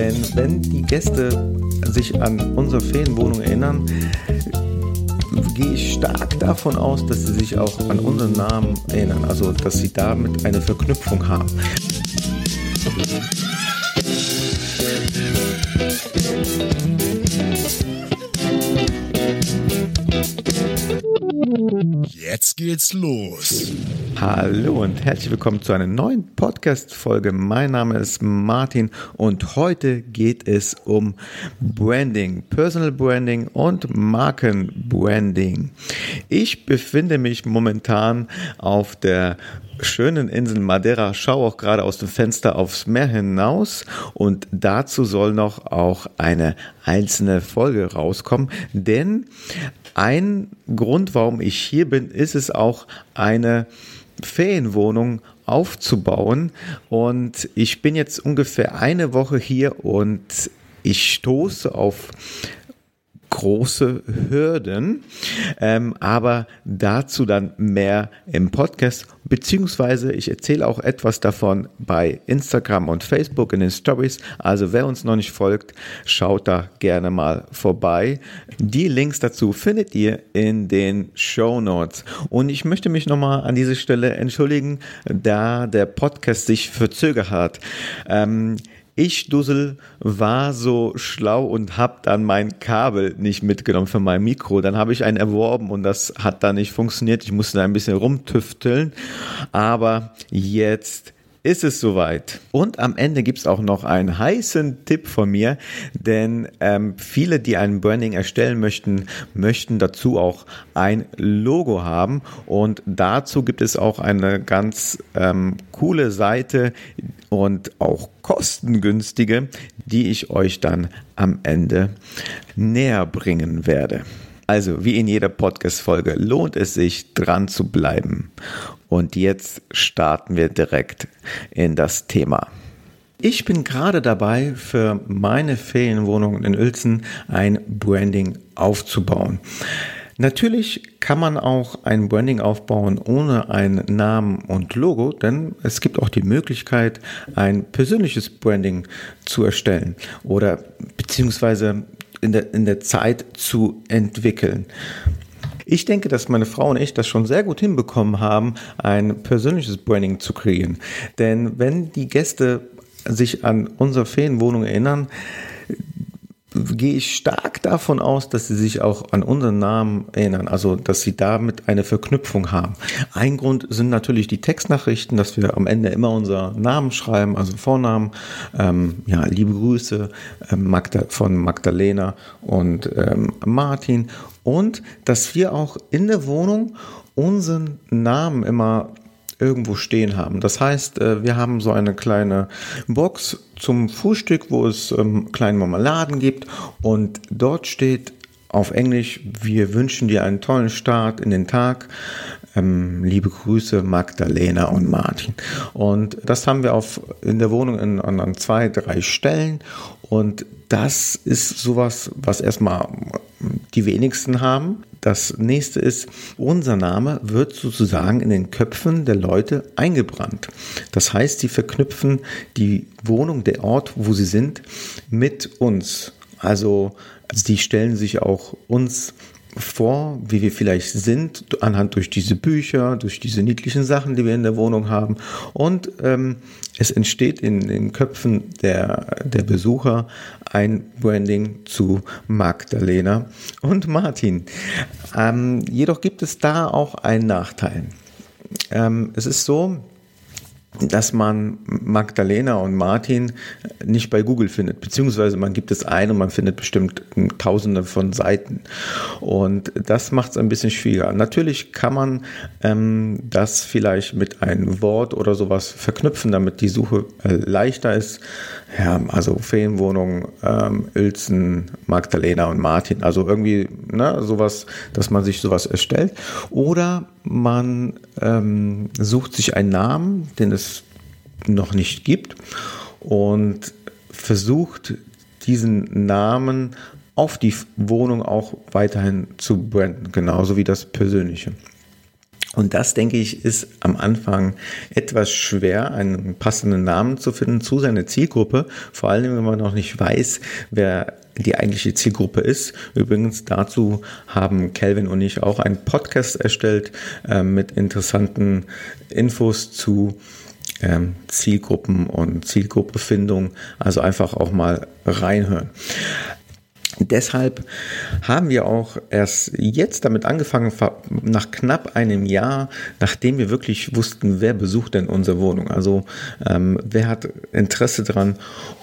Denn wenn die Gäste sich an unsere Ferienwohnung erinnern, gehe ich stark davon aus, dass sie sich auch an unseren Namen erinnern, also dass sie damit eine Verknüpfung haben. Jetzt geht's los. Hallo und herzlich willkommen zu einer neuen Podcast-Folge. Mein Name ist Martin und heute geht es um Branding, Personal Branding und Markenbranding. Ich befinde mich momentan auf der schönen Insel Madeira, schaue auch gerade aus dem Fenster aufs Meer hinaus und dazu soll noch auch eine einzelne Folge rauskommen, denn ein Grund, warum ich hier bin, ist es auch eine Ferienwohnung aufzubauen. Und ich bin jetzt ungefähr eine Woche hier und ich stoße auf große Hürden, ähm, aber dazu dann mehr im Podcast, beziehungsweise ich erzähle auch etwas davon bei Instagram und Facebook in den Stories. Also wer uns noch nicht folgt, schaut da gerne mal vorbei. Die Links dazu findet ihr in den Show Notes. Und ich möchte mich nochmal an dieser Stelle entschuldigen, da der Podcast sich verzögert hat. Ähm, ich, Dussel, war so schlau und habe dann mein Kabel nicht mitgenommen für mein Mikro. Dann habe ich einen erworben und das hat dann nicht funktioniert. Ich musste da ein bisschen rumtüfteln. Aber jetzt ist es soweit. Und am Ende gibt es auch noch einen heißen Tipp von mir, denn ähm, viele, die ein Branding erstellen möchten, möchten dazu auch ein Logo haben. Und dazu gibt es auch eine ganz ähm, coole Seite und auch kostengünstige, die ich euch dann am Ende näher bringen werde. Also, wie in jeder Podcast-Folge lohnt es sich, dran zu bleiben. Und jetzt starten wir direkt in das Thema. Ich bin gerade dabei, für meine Ferienwohnung in Uelzen ein Branding aufzubauen. Natürlich kann man auch ein Branding aufbauen ohne einen Namen und Logo, denn es gibt auch die Möglichkeit, ein persönliches Branding zu erstellen oder beziehungsweise in der, in der Zeit zu entwickeln. Ich denke, dass meine Frau und ich das schon sehr gut hinbekommen haben, ein persönliches Branding zu kreieren. Denn wenn die Gäste sich an unsere Ferienwohnung erinnern, gehe ich stark davon aus, dass sie sich auch an unseren Namen erinnern, also dass sie damit eine Verknüpfung haben. Ein Grund sind natürlich die Textnachrichten, dass wir am Ende immer unser Namen schreiben, also Vornamen, ähm, ja, liebe Grüße ähm, Magda, von Magdalena und ähm, Martin und dass wir auch in der Wohnung unseren Namen immer irgendwo stehen haben. Das heißt, äh, wir haben so eine kleine Box zum Frühstück, wo es ähm, kleine Marmeladen gibt und dort steht auf Englisch, wir wünschen dir einen tollen Start in den Tag. Ähm, liebe Grüße Magdalena und Martin. Und das haben wir auf, in der Wohnung in, an zwei, drei Stellen. Und das ist sowas, was erstmal die wenigsten haben. Das nächste ist, unser Name wird sozusagen in den Köpfen der Leute eingebrannt. Das heißt, sie verknüpfen die Wohnung, der Ort, wo sie sind, mit uns. Also, sie stellen sich auch uns vor, wie wir vielleicht sind, anhand durch diese Bücher, durch diese niedlichen Sachen, die wir in der Wohnung haben. Und ähm, es entsteht in den Köpfen der, der Besucher ein Branding zu Magdalena und Martin. Ähm, jedoch gibt es da auch einen Nachteil. Ähm, es ist so, dass man Magdalena und Martin nicht bei Google findet, beziehungsweise man gibt es ein und man findet bestimmt tausende von Seiten. Und das macht es ein bisschen schwieriger. Natürlich kann man ähm, das vielleicht mit einem Wort oder sowas verknüpfen, damit die Suche äh, leichter ist. Ja, also Ferienwohnung, ähm, Uelzen, Magdalena und Martin. Also irgendwie ne, sowas, dass man sich sowas erstellt. Oder man ähm, sucht sich einen Namen, den es noch nicht gibt und versucht diesen Namen auf die Wohnung auch weiterhin zu branden, genauso wie das Persönliche. Und das, denke ich, ist am Anfang etwas schwer, einen passenden Namen zu finden zu seiner Zielgruppe. Vor allem, wenn man noch nicht weiß, wer die eigentliche Zielgruppe ist. Übrigens dazu haben Kelvin und ich auch einen Podcast erstellt äh, mit interessanten Infos zu ähm, Zielgruppen und Zielgruppefindung. Also einfach auch mal reinhören. Deshalb haben wir auch erst jetzt damit angefangen, nach knapp einem Jahr, nachdem wir wirklich wussten, wer besucht denn unsere Wohnung, also ähm, wer hat Interesse dran.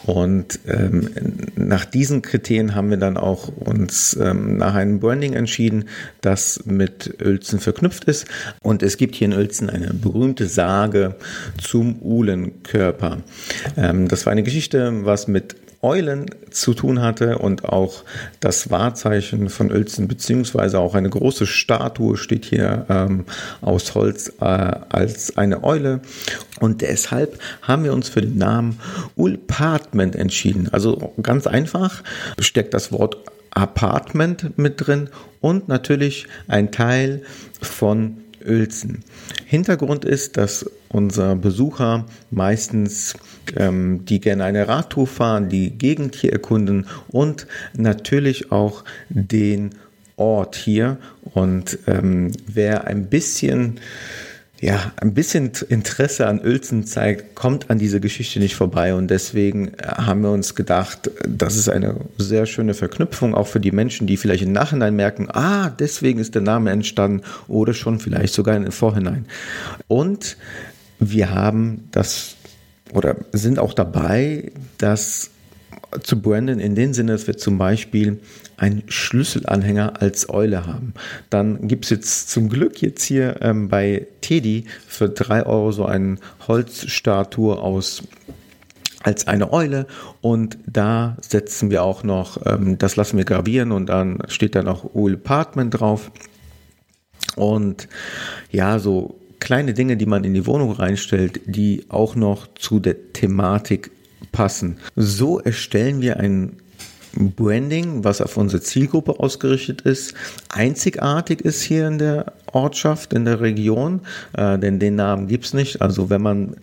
Und ähm, nach diesen Kriterien haben wir dann auch uns ähm, nach einem Branding entschieden, das mit Uelzen verknüpft ist. Und es gibt hier in Uelzen eine berühmte Sage zum Uhlenkörper. Ähm, das war eine Geschichte, was mit Eulen zu tun hatte und auch das Wahrzeichen von Uelzen, beziehungsweise auch eine große Statue steht hier ähm, aus Holz äh, als eine Eule. Und deshalb haben wir uns für den Namen Ulpartment entschieden. Also ganz einfach steckt das Wort Apartment mit drin und natürlich ein Teil von Uelzen. Hintergrund ist, dass unser Besucher meistens ähm, die gerne eine Radtour fahren, die Gegend hier erkunden und natürlich auch den Ort hier. Und ähm, wer ein bisschen ja, ein bisschen Interesse an Uelzen zeigt, kommt an diese Geschichte nicht vorbei. Und deswegen äh, haben wir uns gedacht, das ist eine sehr schöne Verknüpfung, auch für die Menschen, die vielleicht im Nachhinein merken, ah, deswegen ist der Name entstanden oder schon vielleicht sogar im Vorhinein. Und wir haben das oder sind auch dabei, das zu branden in dem Sinne, dass wir zum Beispiel einen Schlüsselanhänger als Eule haben. Dann gibt es jetzt zum Glück jetzt hier ähm, bei Teddy für drei Euro so eine Holzstatue aus als eine Eule und da setzen wir auch noch, ähm, das lassen wir gravieren und dann steht dann auch Oil Apartment drauf. Und ja, so kleine Dinge, die man in die Wohnung reinstellt, die auch noch zu der Thematik passen. So erstellen wir ein Branding, was auf unsere Zielgruppe ausgerichtet ist, einzigartig ist hier in der Ortschaft, in der Region, äh, denn den Namen gibt es nicht. Also wenn man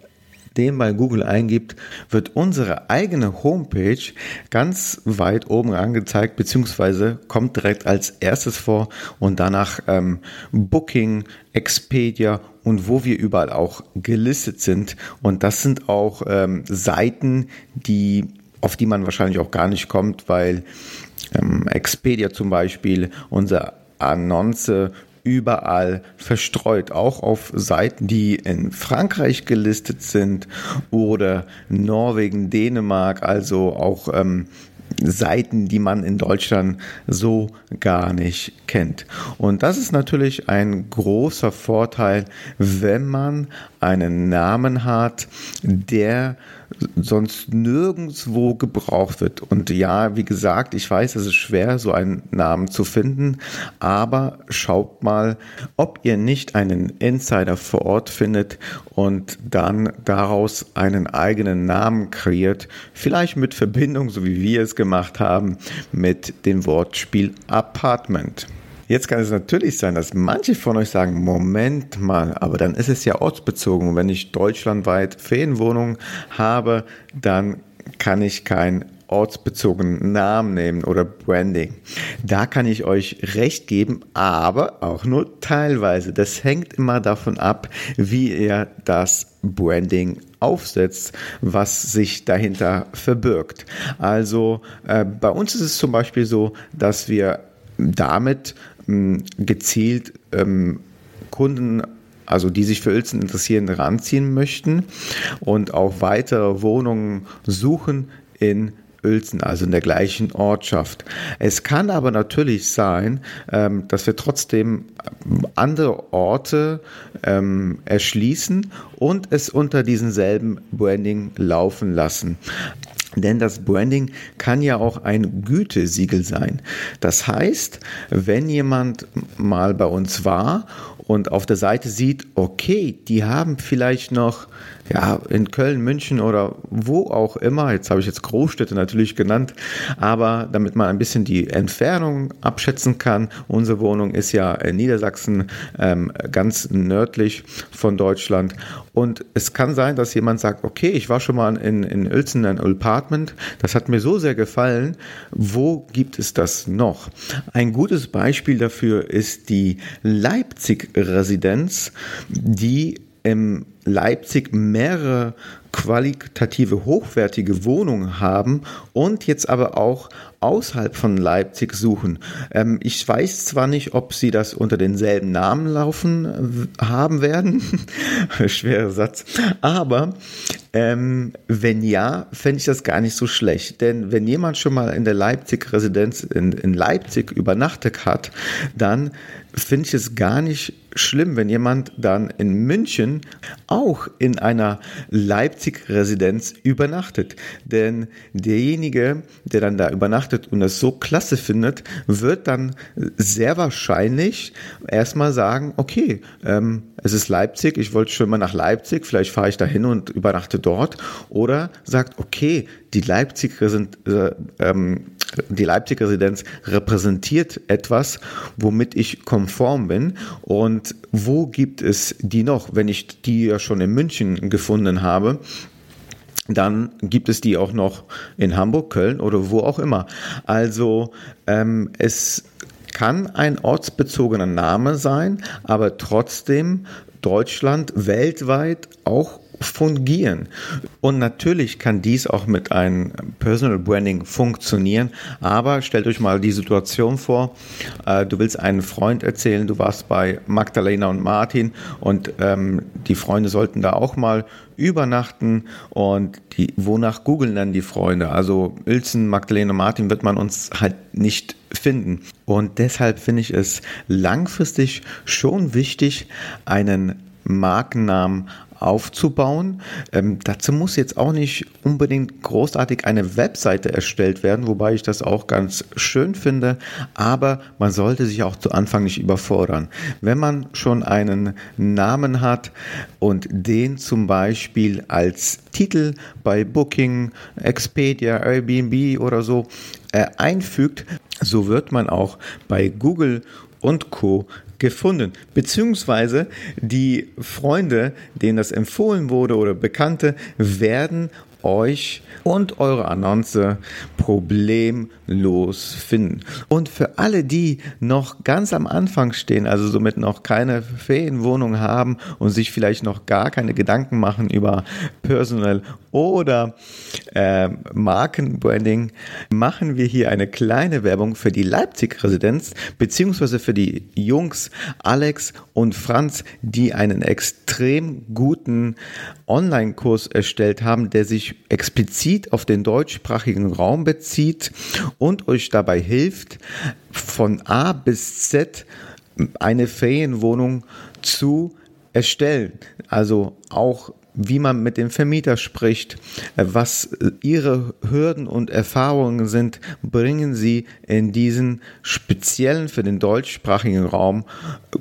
den bei Google eingibt, wird unsere eigene Homepage ganz weit oben angezeigt, beziehungsweise kommt direkt als erstes vor und danach ähm, Booking, Expedia und wo wir überall auch gelistet sind. Und das sind auch ähm, Seiten, die auf die man wahrscheinlich auch gar nicht kommt, weil ähm, Expedia zum Beispiel unser Annonce überall verstreut, auch auf Seiten, die in Frankreich gelistet sind oder Norwegen, Dänemark, also auch ähm, Seiten, die man in Deutschland so gar nicht kennt. Und das ist natürlich ein großer Vorteil, wenn man einen Namen hat, der sonst nirgendwo gebraucht wird. Und ja, wie gesagt, ich weiß, es ist schwer, so einen Namen zu finden, aber schaut mal, ob ihr nicht einen Insider vor Ort findet und dann daraus einen eigenen Namen kreiert, vielleicht mit Verbindung, so wie wir es gemacht haben, mit dem Wortspiel Apartment. Jetzt kann es natürlich sein, dass manche von euch sagen, Moment mal, aber dann ist es ja ortsbezogen. Wenn ich deutschlandweit Ferienwohnungen habe, dann kann ich kein ortsbezogenen Namen nehmen oder Branding. Da kann ich euch recht geben, aber auch nur teilweise. Das hängt immer davon ab, wie ihr das Branding aufsetzt, was sich dahinter verbirgt. Also äh, bei uns ist es zum Beispiel so, dass wir damit gezielt ähm, Kunden also die sich für Uelzen interessieren, ranziehen möchten und auch weitere Wohnungen suchen in Uelzen, also in der gleichen Ortschaft. Es kann aber natürlich sein, ähm, dass wir trotzdem andere Orte ähm, erschließen und es unter diesen selben Branding laufen lassen. Denn das Branding kann ja auch ein Gütesiegel sein. Das heißt, wenn jemand mal bei uns war und auf der Seite sieht, okay, die haben vielleicht noch ja, in Köln, München oder wo auch immer, jetzt habe ich jetzt Großstädte natürlich genannt, aber damit man ein bisschen die Entfernung abschätzen kann, unsere Wohnung ist ja in Niedersachsen ähm, ganz nördlich von Deutschland. Und es kann sein, dass jemand sagt, okay, ich war schon mal in, in Uelzen, ein Apartment, das hat mir so sehr gefallen, wo gibt es das noch? Ein gutes Beispiel dafür ist die Leipzig-Residenz, die im Leipzig mehrere qualitative, hochwertige Wohnungen haben und jetzt aber auch außerhalb von Leipzig suchen. Ähm, ich weiß zwar nicht, ob sie das unter denselben Namen laufen äh, haben werden, schwerer Satz, aber ähm, wenn ja, fände ich das gar nicht so schlecht. Denn wenn jemand schon mal in der Leipzig-Residenz in, in Leipzig übernachtet hat, dann finde ich es gar nicht schlimm, wenn jemand dann in München auch in einer Leipzig-Residenz übernachtet. Denn derjenige, der dann da übernachtet und das so klasse findet, wird dann sehr wahrscheinlich erstmal sagen, okay, ähm, es ist Leipzig, ich wollte schon mal nach Leipzig, vielleicht fahre ich da hin und übernachte dort. Oder sagt, okay, die Leipzig, äh, ähm, die Leipzig Residenz repräsentiert etwas, womit ich konform bin. Und wo gibt es die noch, wenn ich die ja schon in München gefunden habe? dann gibt es die auch noch in Hamburg, Köln oder wo auch immer. Also ähm, es kann ein ortsbezogener Name sein, aber trotzdem Deutschland weltweit auch fungieren. Und natürlich kann dies auch mit einem Personal Branding funktionieren, aber stellt euch mal die Situation vor, äh, du willst einen Freund erzählen, du warst bei Magdalena und Martin und ähm, die Freunde sollten da auch mal übernachten und die, wonach googeln dann die Freunde? Also Uelzen, Magdalena, Martin wird man uns halt nicht finden. Und deshalb finde ich es langfristig schon wichtig, einen Markennamen aufzubauen. Ähm, dazu muss jetzt auch nicht unbedingt großartig eine Webseite erstellt werden, wobei ich das auch ganz schön finde, aber man sollte sich auch zu Anfang nicht überfordern. Wenn man schon einen Namen hat und den zum Beispiel als Titel bei Booking, Expedia, Airbnb oder so äh, einfügt, so wird man auch bei Google und Co gefunden. Beziehungsweise die Freunde, denen das empfohlen wurde oder Bekannte, werden euch und eure Annonce problemlos finden. Und für alle, die noch ganz am Anfang stehen, also somit noch keine Ferienwohnung haben und sich vielleicht noch gar keine Gedanken machen über Personal oder äh, Markenbranding, machen wir hier eine kleine Werbung für die Leipzig-Residenz, beziehungsweise für die Jungs Alex und Franz, die einen extrem guten Online-Kurs erstellt haben, der sich explizit auf den deutschsprachigen Raum bezieht und euch dabei hilft, von A bis Z eine Ferienwohnung zu erstellen. Also auch wie man mit dem Vermieter spricht, was ihre Hürden und Erfahrungen sind, bringen sie in diesen speziellen für den deutschsprachigen Raum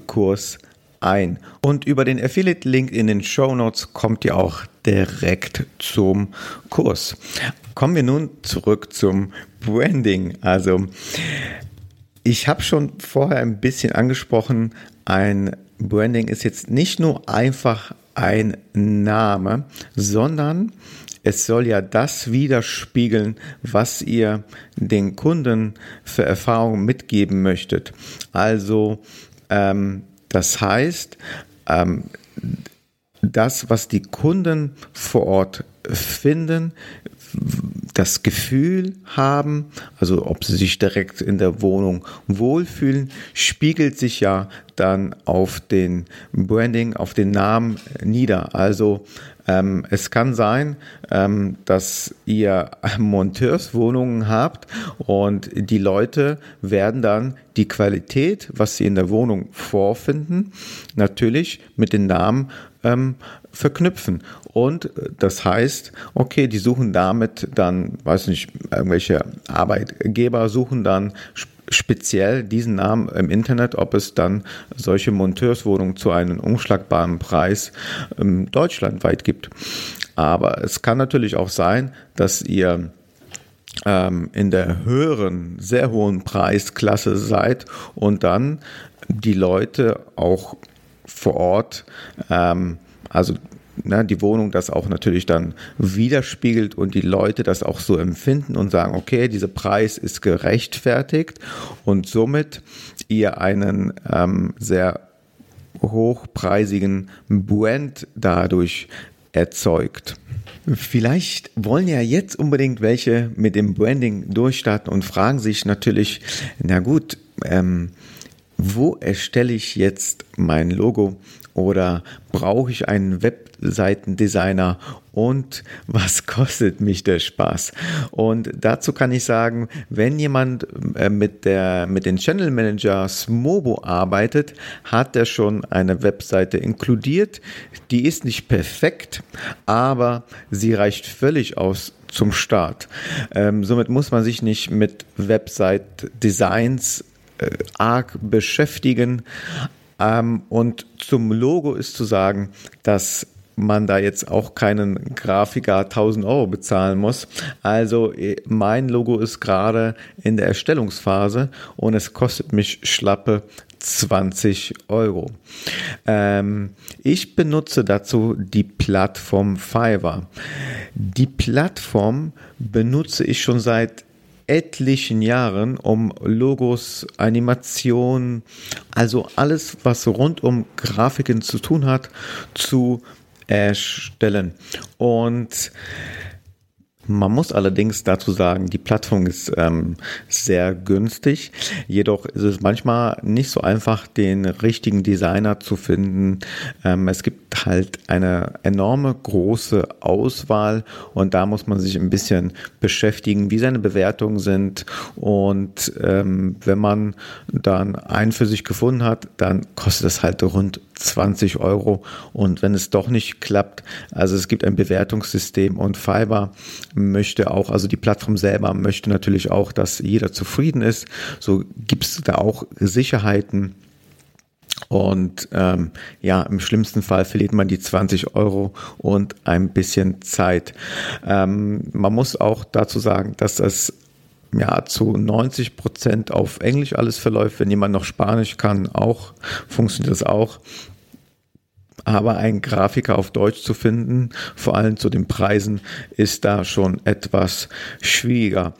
Kurs ein. Und über den Affiliate-Link in den Show Notes kommt ihr auch direkt zum Kurs. Kommen wir nun zurück zum Branding. Also, ich habe schon vorher ein bisschen angesprochen, ein Branding ist jetzt nicht nur einfach ein Name, sondern es soll ja das widerspiegeln, was ihr den Kunden für Erfahrungen mitgeben möchtet. Also ähm, das heißt, ähm, das, was die Kunden vor Ort finden, das Gefühl haben, also ob sie sich direkt in der Wohnung wohlfühlen, spiegelt sich ja dann auf den Branding, auf den Namen nieder. Also ähm, es kann sein, ähm, dass ihr Monteurswohnungen habt und die Leute werden dann die Qualität, was sie in der Wohnung vorfinden, natürlich mit den Namen ähm, verknüpfen. Und das heißt, okay, die suchen damit dann, weiß nicht, irgendwelche Arbeitgeber suchen dann speziell diesen Namen im Internet, ob es dann solche Monteurswohnungen zu einem umschlagbaren Preis ähm, deutschlandweit gibt. Aber es kann natürlich auch sein, dass ihr ähm, in der höheren, sehr hohen Preisklasse seid und dann die Leute auch vor Ort, ähm, also ne, die Wohnung das auch natürlich dann widerspiegelt und die Leute das auch so empfinden und sagen, okay, dieser Preis ist gerechtfertigt und somit ihr einen ähm, sehr hochpreisigen Brand dadurch erzeugt. Vielleicht wollen ja jetzt unbedingt welche mit dem Branding durchstarten und fragen sich natürlich, na gut, ähm, wo erstelle ich jetzt mein Logo oder brauche ich einen Webseitendesigner und was kostet mich der Spaß? Und dazu kann ich sagen, wenn jemand äh, mit, der, mit den Channel Manager Smobo arbeitet, hat er schon eine Webseite inkludiert. Die ist nicht perfekt, aber sie reicht völlig aus zum Start. Ähm, somit muss man sich nicht mit Website-Designs arg beschäftigen. Ähm, und zum Logo ist zu sagen, dass man da jetzt auch keinen Grafiker 1000 Euro bezahlen muss. Also äh, mein Logo ist gerade in der Erstellungsphase und es kostet mich schlappe 20 Euro. Ähm, ich benutze dazu die Plattform Fiverr. Die Plattform benutze ich schon seit etlichen Jahren, um Logos, Animationen, also alles, was rund um Grafiken zu tun hat, zu erstellen. Und man muss allerdings dazu sagen, die Plattform ist ähm, sehr günstig. Jedoch ist es manchmal nicht so einfach, den richtigen Designer zu finden. Ähm, es gibt halt eine enorme große Auswahl und da muss man sich ein bisschen beschäftigen, wie seine Bewertungen sind. Und ähm, wenn man dann einen für sich gefunden hat, dann kostet es halt rund 20 Euro. Und wenn es doch nicht klappt, also es gibt ein Bewertungssystem und Fiverr möchte auch, also die Plattform selber möchte natürlich auch, dass jeder zufrieden ist. So gibt es da auch Sicherheiten. Und ähm, ja, im schlimmsten Fall verliert man die 20 Euro und ein bisschen Zeit. Ähm, man muss auch dazu sagen, dass das ja, zu 90 Prozent auf Englisch alles verläuft. Wenn jemand noch Spanisch kann, auch funktioniert das auch. Aber einen Grafiker auf Deutsch zu finden, vor allem zu den Preisen, ist da schon etwas schwieriger.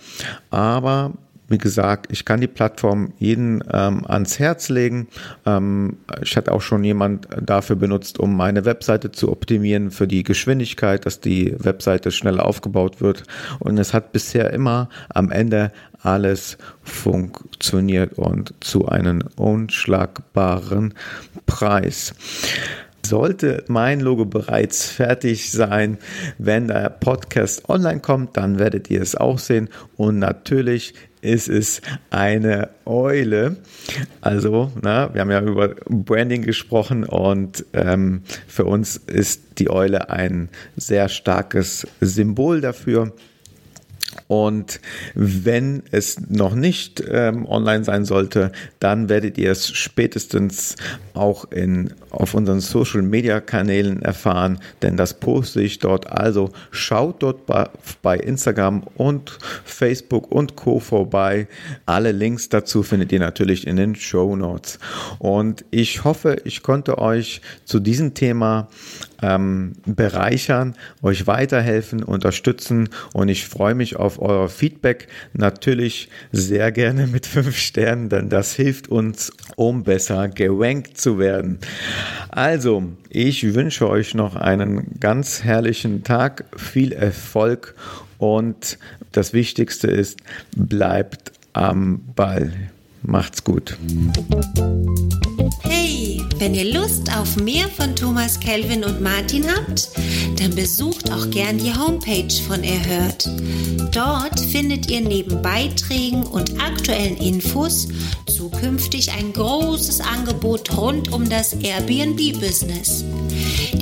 Aber wie gesagt, ich kann die Plattform jeden ähm, ans Herz legen. Ähm, ich hatte auch schon jemand dafür benutzt, um meine Webseite zu optimieren für die Geschwindigkeit, dass die Webseite schneller aufgebaut wird. Und es hat bisher immer am Ende alles funktioniert und zu einem unschlagbaren Preis. Sollte mein Logo bereits fertig sein, wenn der Podcast online kommt, dann werdet ihr es auch sehen. Und natürlich ist es eine Eule. Also, na, wir haben ja über Branding gesprochen und ähm, für uns ist die Eule ein sehr starkes Symbol dafür. Und wenn es noch nicht ähm, online sein sollte, dann werdet ihr es spätestens auch in, auf unseren Social Media Kanälen erfahren, denn das poste ich dort. Also schaut dort bei, Instagram und Facebook und Co. vorbei. Alle Links dazu findet ihr natürlich in den Show Notes. Und ich hoffe, ich konnte euch zu diesem Thema ähm, bereichern, euch weiterhelfen, unterstützen und ich freue mich auf euer Feedback. Natürlich sehr gerne mit fünf Sternen, denn das hilft uns, um besser gerankt zu werden. Also, ich wünsche euch noch einen ganz herrlichen Tag, viel Erfolg und das Wichtigste ist, bleibt am Ball. Macht's gut. Hey, wenn ihr Lust auf mehr von Thomas Kelvin und Martin habt, dann besucht auch gern die Homepage von Erhört. Dort findet ihr neben Beiträgen und aktuellen Infos zukünftig ein großes Angebot rund um das Airbnb-Business.